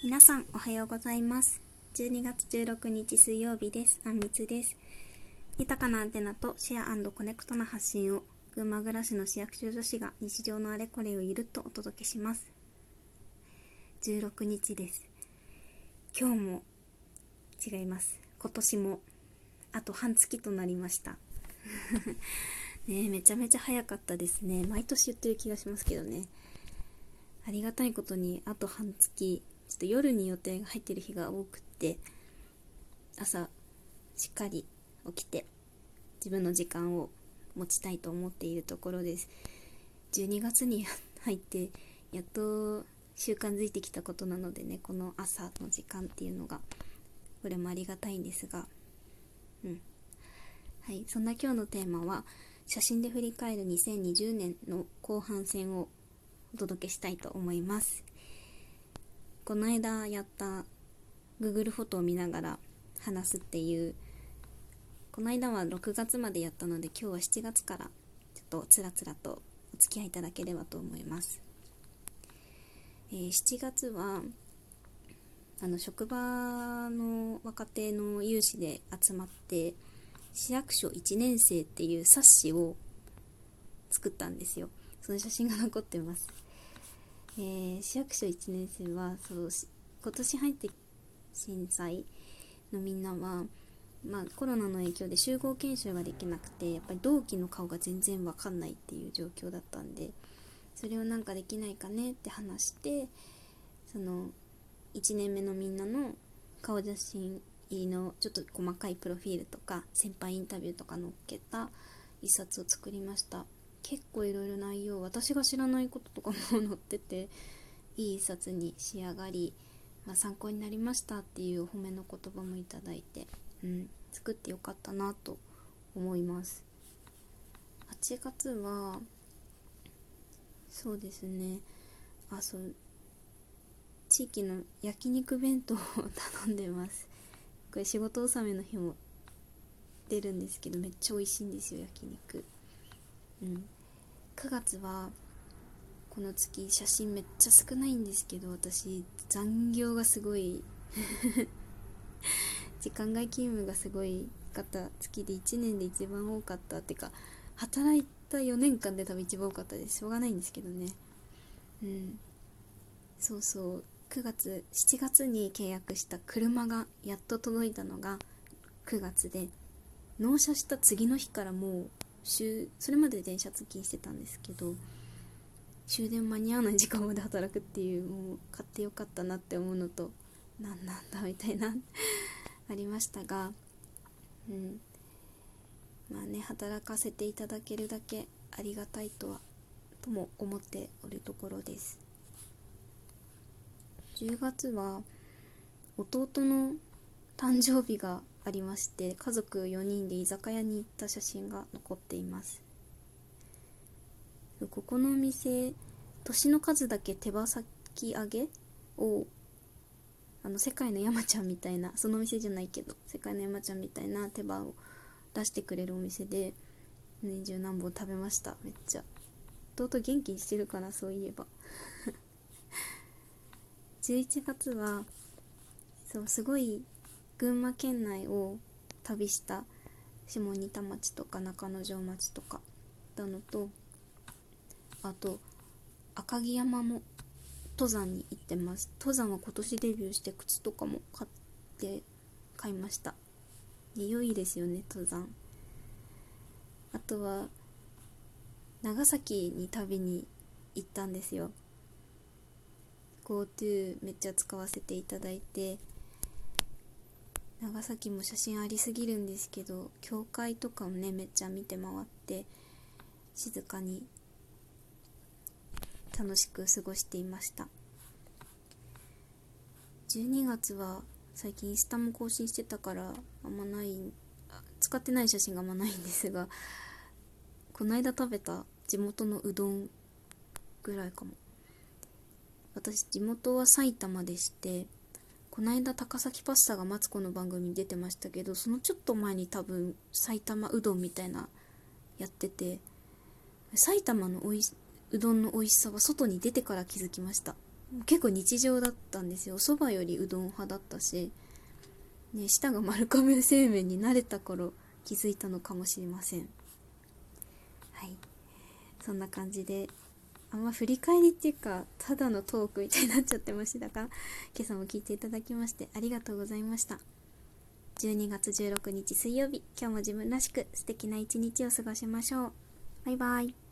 皆さんおはようございます。12月16日水曜日です。あんみつです。豊かなアンテナとシェアコネクトな発信を群馬暮らしの市役所女子が日常のあれこれをゆるっとお届けします。16日です。今日も違います。今年もあと半月となりました。ねめちゃめちゃ早かったですね。毎年言ってる気がしますけどね。ありがたいことにあと半月ちょっと夜に予定が入ってる日が多くって朝しっかり起きて自分の時間を持ちたいと思っているところです。12月に入ってやっと習慣づいてきたことなのでねこの朝の時間っていうのがこれもありがたいんですがうん。はいそんな今日のテーマは写真で振り返る2020年の後半戦をお届けしたいと思います。この間やった Google フォトを見ながら話すっていうこの間は6月までやったので今日は7月からちょっとつらつらとお付き合いいただければと思います、えー、7月はあの職場の若手の有志で集まって市役所1年生っていう冊子を作ったんですよ。その写真が残ってます。えー、市役所1年生はそう今年入って震災のみんなは、まあ、コロナの影響で集合研修ができなくてやっぱり同期の顔が全然わかんないっていう状況だったんでそれをなんかできないかねって話してその1年目のみんなの顔写真入りのちょっと細かいプロフィールとか先輩インタビューとか載っけた一冊を作りました。結構いろいろ内容私が知らないこととかも載ってていい一冊に仕上がり、まあ、参考になりましたっていう褒めの言葉もいただいて、うん、作ってよかったなと思います。8月はそうですね。あそう地域の焼肉弁当を頼んでます。これ仕事納めの日も出るんですけどめっちゃ美味しいんですよ焼肉。うん。9月はこの月写真めっちゃ少ないんですけど私残業がすごい。時間外勤務がすごいかった月で1年で一番多かったっていうか働いた4年間で多分一番多かったです。しょうがないんですけどね。うん。そうそう。9月7月に契約した車がやっと届いたのが9月で納車した次の日からもう週それまで電車通勤してたんですけど終電間に合わない時間まで働くっていうもう買ってよかったなって思うのと何なんだみたいな ありましたがうん。まあね働かせていただけるだけありがたいとはとも思っておるところです。10月は弟の誕生日がありまして家族4人で居酒屋に行った写真が残っています。ここのお店年の数だけ手羽先揚げをあの世界の山ちゃんみたいなそのお店じゃないけど世界の山ちゃんみたいな手羽を出してくれるお店で年中何本食べましためっちゃ。弟元気にしてるかなそういえば。11月はそうすごい群馬県内を旅した下仁田町とか中之条町とかだのとあと赤城山も登山に行ってます。登山は今年デビューして靴とかも買って買いました。良いですよね登山。あとは長崎に旅に行ったんですよ。GoTo めっちゃ使わせていただいて長崎も写真ありすぎるんですけど教会とかをねめっちゃ見て回って静かに楽しく過ごしていました。12月は最近インスタも更新してたからあんまない使ってない写真があんまないんですがこの間食べた地元のうどんぐらいかも。私地元は埼玉でしてこの間高崎パスタがマツコの番組に出てましたけどそのちょっと前に多分埼玉うどんみたいなやってて埼玉のおいうどんの美味しさは外に出てから気づきました。結構日常だったんですよ。お蕎麦よりうどん派だったし、ね、舌が丸亀製麺に慣れた頃気づいたのかもしれません。はい。そんな感じであんま振り返りっていうかただのトークみたいになっちゃってましたが 今朝も聞いていただきましてありがとうございました。12月16日水曜日今日も自分らしく素敵な一日を過ごしましょう。バイバイ。